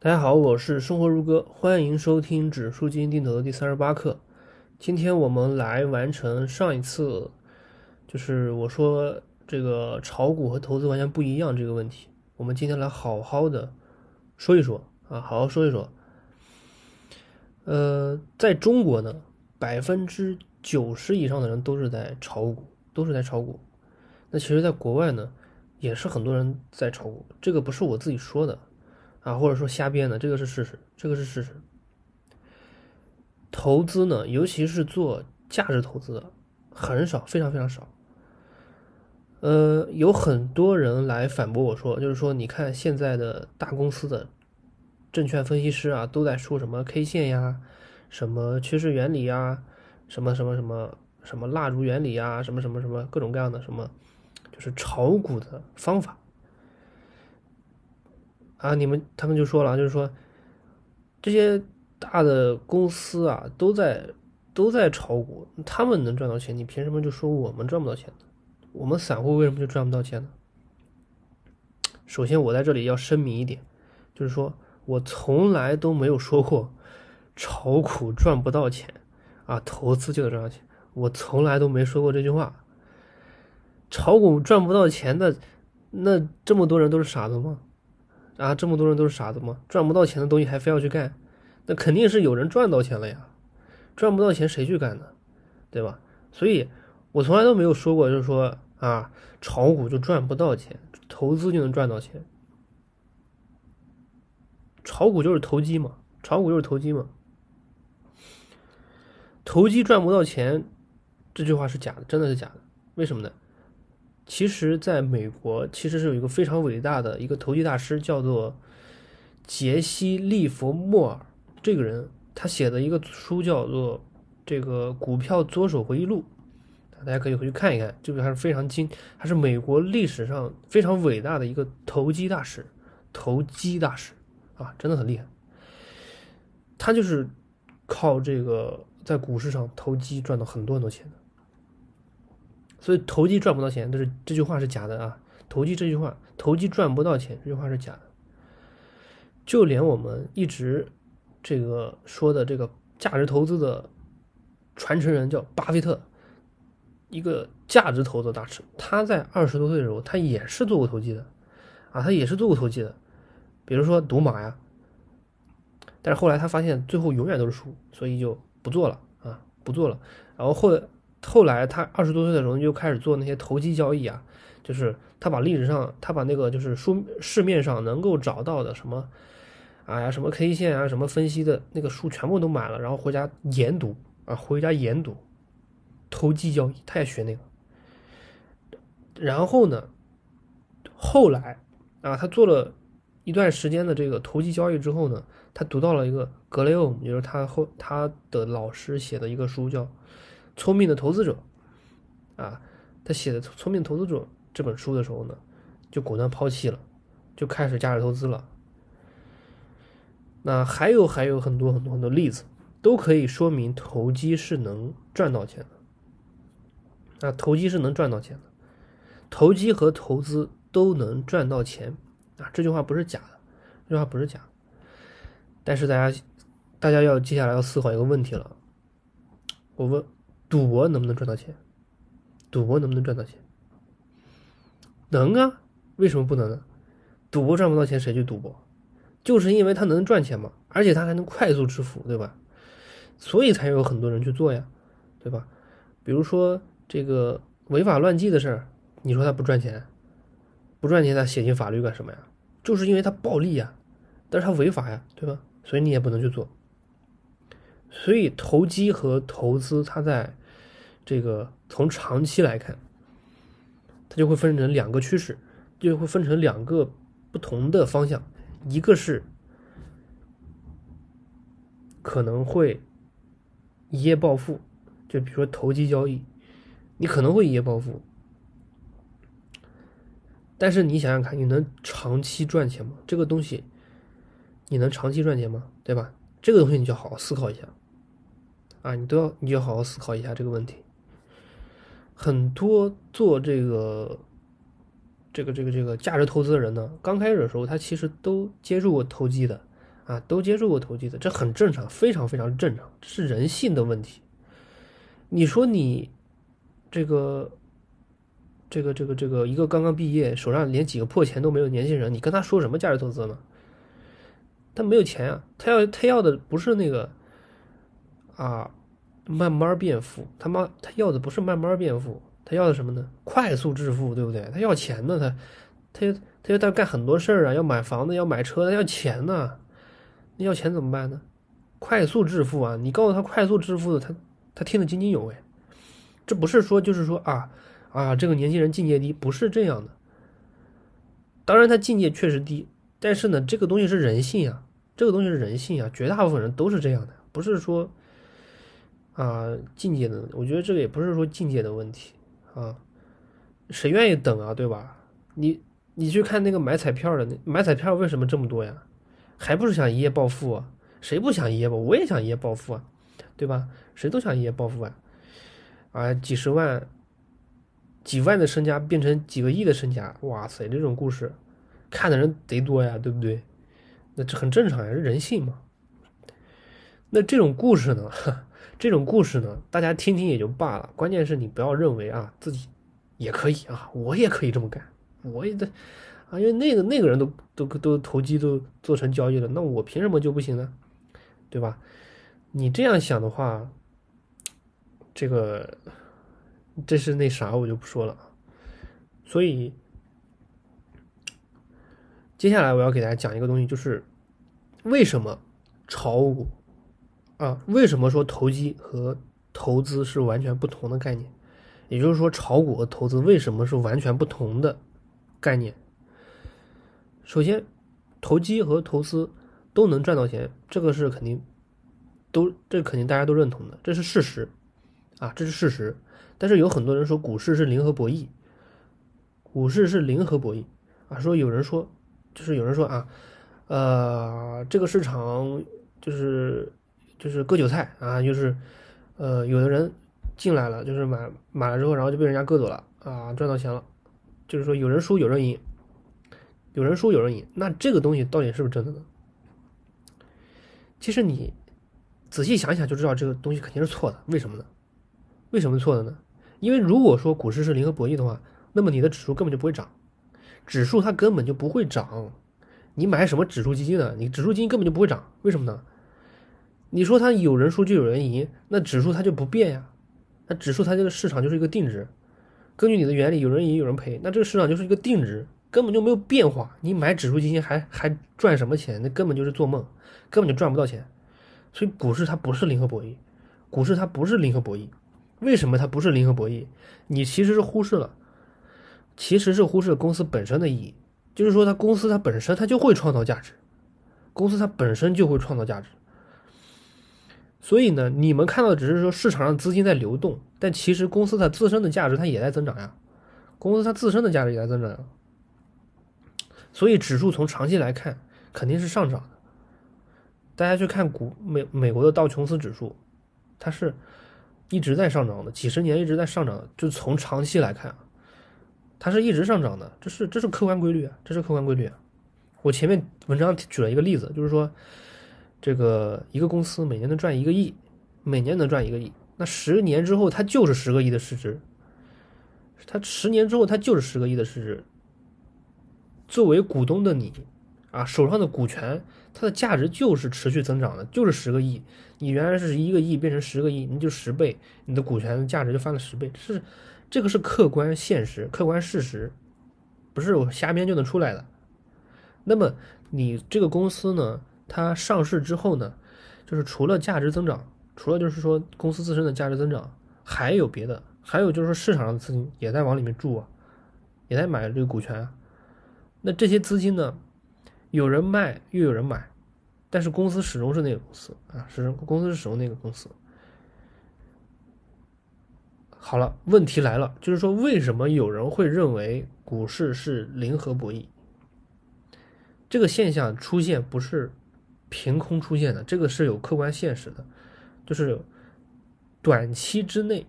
大家好，我是生活如歌，欢迎收听指数基金定投的第三十八课。今天我们来完成上一次，就是我说这个炒股和投资完全不一样这个问题。我们今天来好好的说一说啊，好好说一说。呃，在中国呢，百分之九十以上的人都是在炒股，都是在炒股。那其实，在国外呢，也是很多人在炒股，这个不是我自己说的。啊，或者说瞎编的，这个是事实，这个是事实。投资呢，尤其是做价值投资的，很少，非常非常少。呃，有很多人来反驳我说，就是说，你看现在的大公司的证券分析师啊，都在说什么 K 线呀，什么趋势原理呀，什么什么什么什么蜡烛原理呀，什么什么什么各种各样的什么，就是炒股的方法。啊，你们他们就说了，就是说，这些大的公司啊，都在都在炒股，他们能赚到钱，你凭什么就说我们赚不到钱呢？我们散户为什么就赚不到钱呢？首先，我在这里要声明一点，就是说我从来都没有说过炒股赚不到钱啊，投资就能赚到钱，我从来都没说过这句话。炒股赚不到钱的，那这么多人都是傻子吗？啊，这么多人都是傻子吗？赚不到钱的东西还非要去干，那肯定是有人赚到钱了呀。赚不到钱谁去干呢？对吧？所以，我从来都没有说过，就是说啊，炒股就赚不到钱，投资就能赚到钱。炒股就是投机嘛，炒股就是投机嘛。投机赚不到钱，这句话是假的，真的是假的。为什么呢？其实，在美国，其实是有一个非常伟大的一个投机大师，叫做杰西·利弗莫尔。这个人他写的一个书叫做《这个股票左手回忆录》，大家可以回去看一看。这个还是非常精，他是美国历史上非常伟大的一个投机大师，投机大师啊，真的很厉害。他就是靠这个在股市上投机赚到很多很多钱的。所以投机赚不到钱，但是这句话是假的啊！投机这句话，投机赚不到钱这句话是假的。就连我们一直这个说的这个价值投资的传承人叫巴菲特，一个价值投资大师，他在二十多岁的时候，他也是做过投机的啊，他也是做过投机的，比如说赌马呀。但是后来他发现最后永远都是输，所以就不做了啊，不做了。然后后。后来他二十多岁的时候就开始做那些投机交易啊，就是他把历史上他把那个就是书市面上能够找到的什么，哎呀什么 K 线啊什么分析的那个书全部都买了，然后回家研读啊回家研读，投机交易他也学那个，然后呢，后来啊他做了一段时间的这个投机交易之后呢，他读到了一个格雷厄姆，就是他后他的老师写的一个书叫。聪明的投资者，啊，他写的《聪明投资者》这本书的时候呢，就果断抛弃了，就开始价值投资了。那还有还有很多很多很多例子，都可以说明投机是能赚到钱的。啊，投机是能赚到钱的，投机和投资都能赚到钱。啊，这句话不是假的，这句话不是假。但是大家，大家要接下来要思考一个问题了，我问。赌博能不能赚到钱？赌博能不能赚到钱？能啊，为什么不能呢？赌博赚不到钱，谁去赌博？就是因为他能赚钱嘛，而且他还能快速致富，对吧？所以才有很多人去做呀，对吧？比如说这个违法乱纪的事儿，你说他不赚钱，不赚钱他写进法律干什么呀？就是因为他暴利呀，但是他违法呀，对吧？所以你也不能去做。所以投机和投资，它在这个从长期来看，它就会分成两个趋势，就会分成两个不同的方向。一个是可能会一夜暴富，就比如说投机交易，你可能会一夜暴富，但是你想想看，你能长期赚钱吗？这个东西你能长期赚钱吗？对吧？这个东西你就好好思考一下。啊，你都要，你就好好思考一下这个问题。很多做这个、这个、这个、这个价值投资的人呢，刚开始的时候，他其实都接触过投机的，啊，都接触过投机的，这很正常，非常非常正常，这是人性的问题。你说你这个这个这个这个一个刚刚毕业，手上连几个破钱都没有年轻人，你跟他说什么价值投资呢？他没有钱啊，他要他要的不是那个啊慢慢变富，他妈他要的不是慢慢变富，他要的什么呢？快速致富，对不对？他要钱呢，他他他要他干很多事儿啊，要买房子，要买车，他要钱呢。那要钱怎么办呢？快速致富啊！你告诉他快速致富的，他他听得津津有味。这不是说就是说啊啊，这个年轻人境界低，不是这样的。当然他境界确实低，但是呢，这个东西是人性啊，这个东西是人性啊，绝大部分人都是这样的，不是说啊境界的。我觉得这个也不是说境界的问题啊，谁愿意等啊，对吧？你你去看那个买彩票的，买彩票为什么这么多呀？还不是想一夜暴富啊？谁不想一夜暴？我也想一夜暴富啊，对吧？谁都想一夜暴富啊！啊，几十万、几万的身家变成几个亿的身家，哇塞，这种故事看的人贼多呀，对不对？那这很正常呀，人性嘛。那这种故事呢，这种故事呢，大家听听也就罢了。关键是你不要认为啊，自己也可以啊，我也可以这么干，我也得。啊，因为那个那个人都都都投机都做成交易了，那我凭什么就不行呢？对吧？你这样想的话，这个这是那啥，我就不说了。所以接下来我要给大家讲一个东西，就是为什么炒股啊？为什么说投机和投资是完全不同的概念？也就是说，炒股和投资为什么是完全不同的概念？首先，投机和投资都能赚到钱，这个是肯定，都这肯定大家都认同的，这是事实，啊，这是事实。但是有很多人说股市是零和博弈，股市是零和博弈啊，说有人说，就是有人说啊，呃，这个市场就是就是割韭菜啊，就是呃，有的人进来了，就是买买了之后，然后就被人家割走了啊，赚到钱了，就是说有人输有人赢。有人输有人赢，那这个东西到底是不是真的呢？其实你仔细想想就知道，这个东西肯定是错的。为什么呢？为什么错的呢？因为如果说股市是零和博弈的话，那么你的指数根本就不会涨，指数它根本就不会涨。你买什么指数基金呢？你指数基金根本就不会涨，为什么呢？你说它有人输就有人赢，那指数它就不变呀。那指数它这个市场就是一个定值，根据你的原理，有人赢有人赔，那这个市场就是一个定值。根本就没有变化，你买指数基金还还赚什么钱？那根本就是做梦，根本就赚不到钱。所以股市它不是零和博弈，股市它不是零和博弈。为什么它不是零和博弈？你其实是忽视了，其实是忽视了公司本身的意义。就是说，它公司它本身它就会创造价值，公司它本身就会创造价值。所以呢，你们看到只是说市场上资金在流动，但其实公司它自身的价值它也在增长呀，公司它自身的价值也在增长呀。所以指数从长期来看肯定是上涨的。大家去看股美美国的道琼斯指数，它是一直在上涨的，几十年一直在上涨。就从长期来看啊，它是一直上涨的，这是这是客观规律啊，这是客观规律啊。我前面文章举了一个例子，就是说这个一个公司每年能赚一个亿，每年能赚一个亿，那十年之后它就是十个亿的市值，它十年之后它就是十个亿的市值。作为股东的你，啊，手上的股权，它的价值就是持续增长的，就是十个亿。你原来是一个亿变成十个亿，你就十倍，你的股权的价值就翻了十倍。是，这个是客观现实、客观事实，不是我瞎编就能出来的。那么你这个公司呢，它上市之后呢，就是除了价值增长，除了就是说公司自身的价值增长，还有别的，还有就是说市场上的资金也在往里面注啊，也在买这个股权啊。那这些资金呢？有人卖，又有人买，但是公司始终是那个公司啊，始终公司是始终那个公司。好了，问题来了，就是说为什么有人会认为股市是零和博弈？这个现象出现不是凭空出现的，这个是有客观现实的，就是短期之内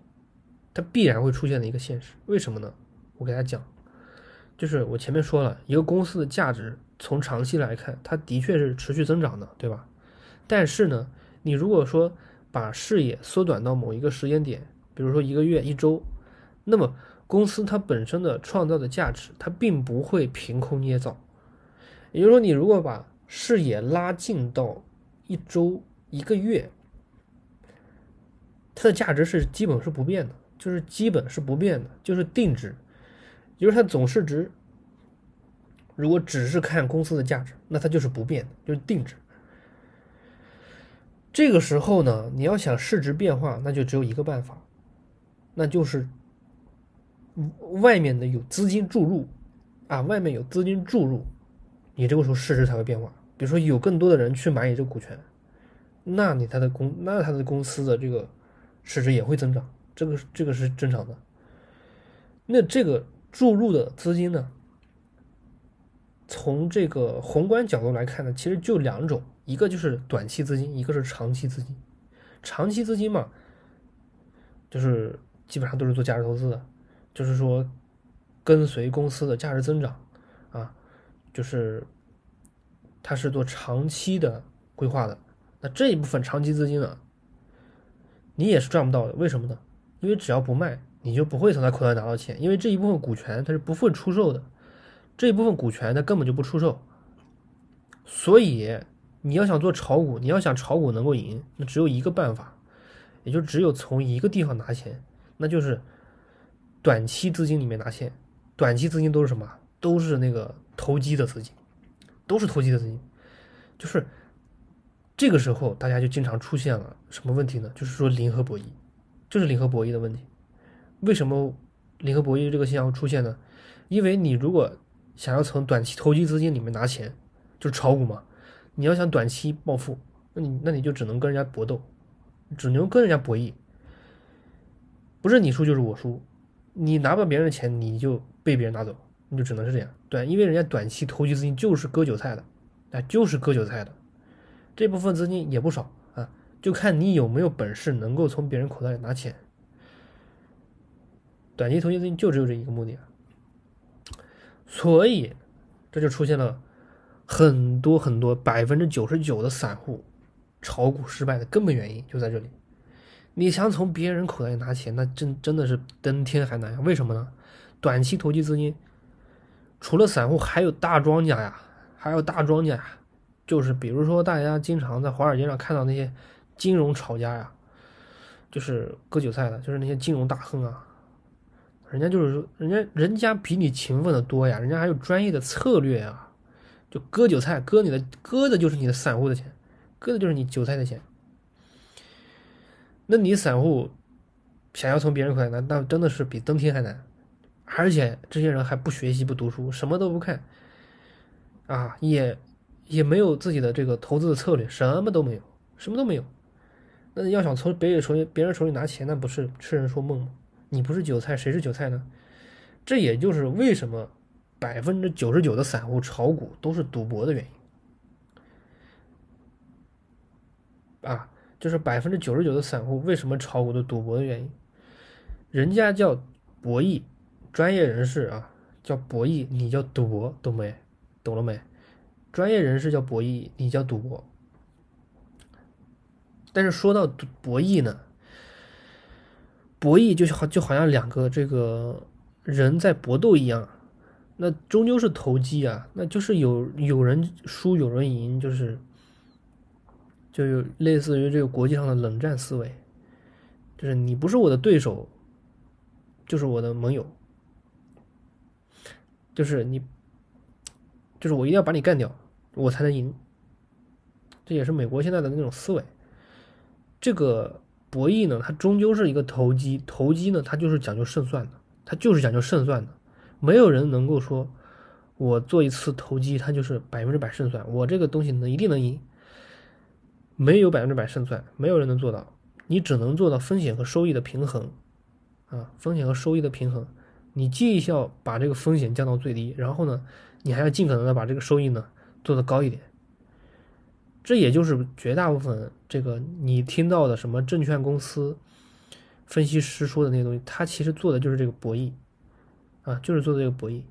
它必然会出现的一个现实。为什么呢？我给大家讲。就是我前面说了一个公司的价值从长期来看，它的确是持续增长的，对吧？但是呢，你如果说把视野缩短到某一个时间点，比如说一个月、一周，那么公司它本身的创造的价值，它并不会凭空捏造。也就是说，你如果把视野拉近到一周、一个月，它的价值是基本是不变的，就是基本是不变的，就是定值，也就是它总市值。如果只是看公司的价值，那它就是不变的，就是定值。这个时候呢，你要想市值变化，那就只有一个办法，那就是外面的有资金注入啊，外面有资金注入，你这个时候市值才会变化。比如说有更多的人去买你这个股权，那你他的公，那他的公司的这个市值也会增长，这个这个是正常的。那这个注入的资金呢？从这个宏观角度来看呢，其实就两种，一个就是短期资金，一个是长期资金。长期资金嘛，就是基本上都是做价值投资的，就是说跟随公司的价值增长啊，就是它是做长期的规划的。那这一部分长期资金呢，你也是赚不到的，为什么呢？因为只要不卖，你就不会从他口袋拿到钱，因为这一部分股权它是不会出售的。这一部分股权它根本就不出售，所以你要想做炒股，你要想炒股能够赢，那只有一个办法，也就只有从一个地方拿钱，那就是短期资金里面拿钱。短期资金都是什么？都是那个投机的资金，都是投机的资金。就是这个时候，大家就经常出现了什么问题呢？就是说零和博弈，就是零和博弈的问题。为什么零和博弈这个现象会出现呢？因为你如果想要从短期投机资金里面拿钱，就是炒股嘛。你要想短期暴富，那你那你就只能跟人家搏斗，只能跟人家博弈。不是你输就是我输，你拿不到别人的钱，你就被别人拿走，你就只能是这样。对，因为人家短期投机资金就是割韭菜的，啊，就是割韭菜的。这部分资金也不少啊，就看你有没有本事能够从别人口袋里拿钱。短期投机资金就只有这一个目的啊。所以，这就出现了很多很多百分之九十九的散户炒股失败的根本原因就在这里。你想从别人口袋里拿钱，那真真的是登天还难呀？为什么呢？短期投机资金除了散户，还有大庄家呀，还有大庄家呀。就是比如说，大家经常在华尔街上看到那些金融炒家呀，就是割韭菜的，就是那些金融大亨啊。人家就是，人家人家比你勤奋的多呀，人家还有专业的策略呀，就割韭菜，割你的，割的就是你的散户的钱，割的就是你韭菜的钱。那你散户想要从别人口袋拿，那真的是比登天还难。而且这些人还不学习不读书，什么都不看，啊，也也没有自己的这个投资的策略，什么都没有，什么都没有。那要想从别人手里别人手里拿钱，那不是痴人说梦吗？你不是韭菜，谁是韭菜呢？这也就是为什么百分之九十九的散户炒股都是赌博的原因啊！就是百分之九十九的散户为什么炒股都赌博的原因，人家叫博弈，专业人士啊叫博弈，你叫赌博，懂没？懂了没？专业人士叫博弈，你叫赌博。但是说到赌博弈呢？博弈就好就好像两个这个人在搏斗一样，那终究是投机啊，那就是有有人输有人赢，就是就有类似于这个国际上的冷战思维，就是你不是我的对手，就是我的盟友，就是你，就是我一定要把你干掉，我才能赢，这也是美国现在的那种思维，这个。博弈呢，它终究是一个投机，投机呢，它就是讲究胜算的，它就是讲究胜算的。没有人能够说，我做一次投机，它就是百分之百胜算，我这个东西能一定能赢。没有百分之百胜算，没有人能做到。你只能做到风险和收益的平衡，啊，风险和收益的平衡。你既要把这个风险降到最低，然后呢，你还要尽可能的把这个收益呢做得高一点。这也就是绝大部分这个你听到的什么证券公司分析师说的那些东西，他其实做的就是这个博弈，啊，就是做的这个博弈。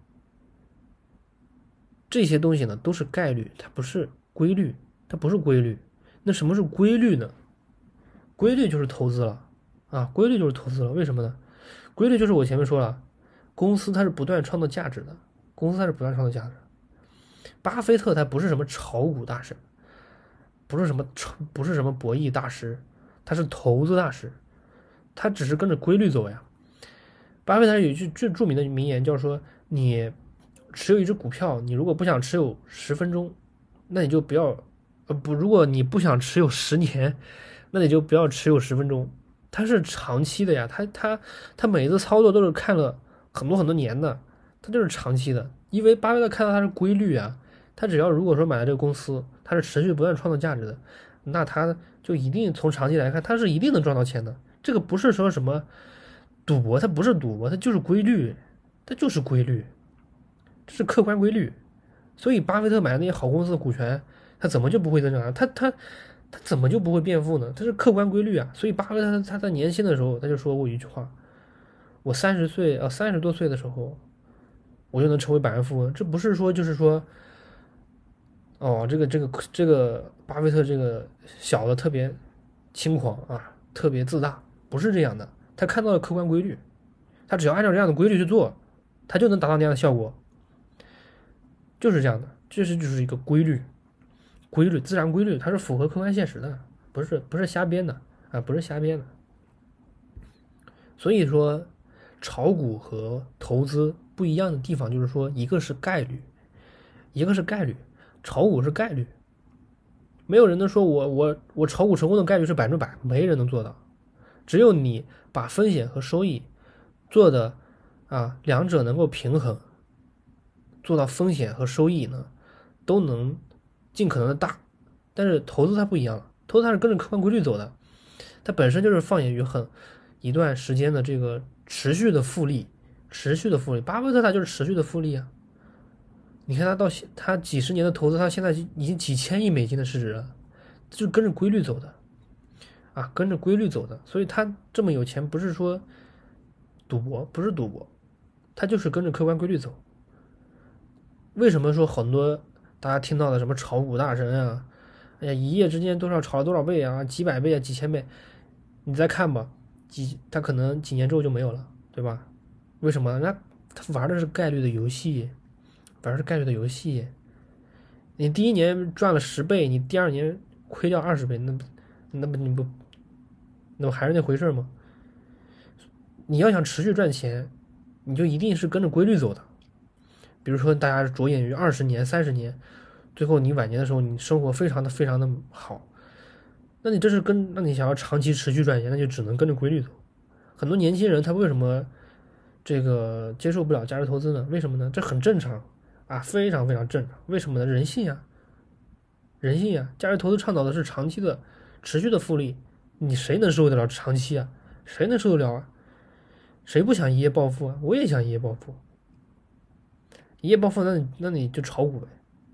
这些东西呢都是概率，它不是规律，它不是规律。那什么是规律呢？规律就是投资了啊，规律就是投资了。为什么呢？规律就是我前面说了，公司它是不断创造价值的，公司它是不断创造价值。巴菲特他不是什么炒股大神，不是什么炒，不是什么博弈大师，他是投资大师，他只是跟着规律走呀。巴菲特有一句最著名的名言，叫说：“你持有一只股票，你如果不想持有十分钟，那你就不要，不，如果你不想持有十年，那你就不要持有十分钟。”他是长期的呀，他他他每一次操作都是看了很多很多年的，他就是长期的，因为巴菲特看到它是规律啊，他只要如果说买了这个公司，它是持续不断创造价值的，那他就一定从长期来看，他是一定能赚到钱的。这个不是说什么赌博，它不是赌博，它就是规律，它就是规律，这是客观规律。所以巴菲特买的那些好公司的股权，他怎么就不会增长啊？他他。他怎么就不会变富呢？这是客观规律啊！所以巴菲特他在年轻的时候他就说过一句话：“我三十岁啊，三十多岁的时候，我就能成为百万富翁。”这不是说就是说，哦，这个这个这个巴菲特这个小的特别轻狂啊，特别自大，不是这样的。他看到了客观规律，他只要按照这样的规律去做，他就能达到那样的效果，就是这样的，这是就是一个规律。规律，自然规律，它是符合客观现实的，不是不是瞎编的啊，不是瞎编的。所以说，炒股和投资不一样的地方就是说，一个是概率，一个是概率，炒股是概率，没有人能说我我我炒股成功的概率是百分之百，没人能做到，只有你把风险和收益做的啊两者能够平衡，做到风险和收益呢都能。尽可能的大，但是投资它不一样了，投资它是跟着客观规律走的，它本身就是放眼于很一段时间的这个持续的复利，持续的复利。巴菲特他就是持续的复利啊，你看他到现他几十年的投资，他现在已经几千亿美金的市值了，就跟着规律走的，啊，跟着规律走的，所以他这么有钱不是说赌博，不是赌博，他就是跟着客观规律走。为什么说很多？大家听到的什么炒股大神啊？哎呀，一夜之间多少炒了多少倍啊？几百倍啊？几千倍？你再看吧，几他可能几年之后就没有了，对吧？为什么？那他玩的是概率的游戏，玩的是概率的游戏。你第一年赚了十倍，你第二年亏掉二十倍，那不那不你不那不还是那回事吗？你要想持续赚钱，你就一定是跟着规律走的。比如说，大家着眼于二十年、三十年，最后你晚年的时候，你生活非常的非常的好，那你这是跟那你想要长期持续赚钱，那就只能跟着规律走。很多年轻人他为什么这个接受不了价值投资呢？为什么呢？这很正常啊，非常非常正常。为什么呢？人性啊，人性啊。价值投资倡导的是长期的、持续的复利，你谁能受得了长期啊？谁能受得了啊？谁不想一夜暴富啊？我也想一夜暴富。一夜暴富，那你那你就炒股呗，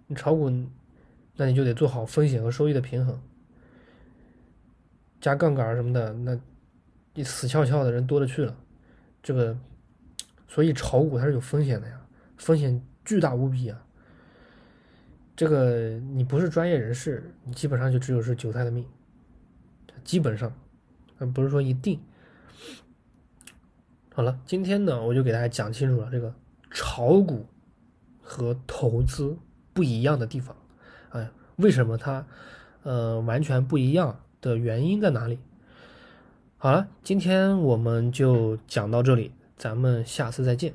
你炒股，那你就得做好风险和收益的平衡，加杠杆什么的，那你死翘翘的人多了去了，这个，所以炒股它是有风险的呀，风险巨大无比啊。这个你不是专业人士，你基本上就只有是韭菜的命，基本上，不是说一定。好了，今天呢，我就给大家讲清楚了这个炒股。和投资不一样的地方，哎，为什么它，呃，完全不一样的原因在哪里？好了，今天我们就讲到这里，咱们下次再见。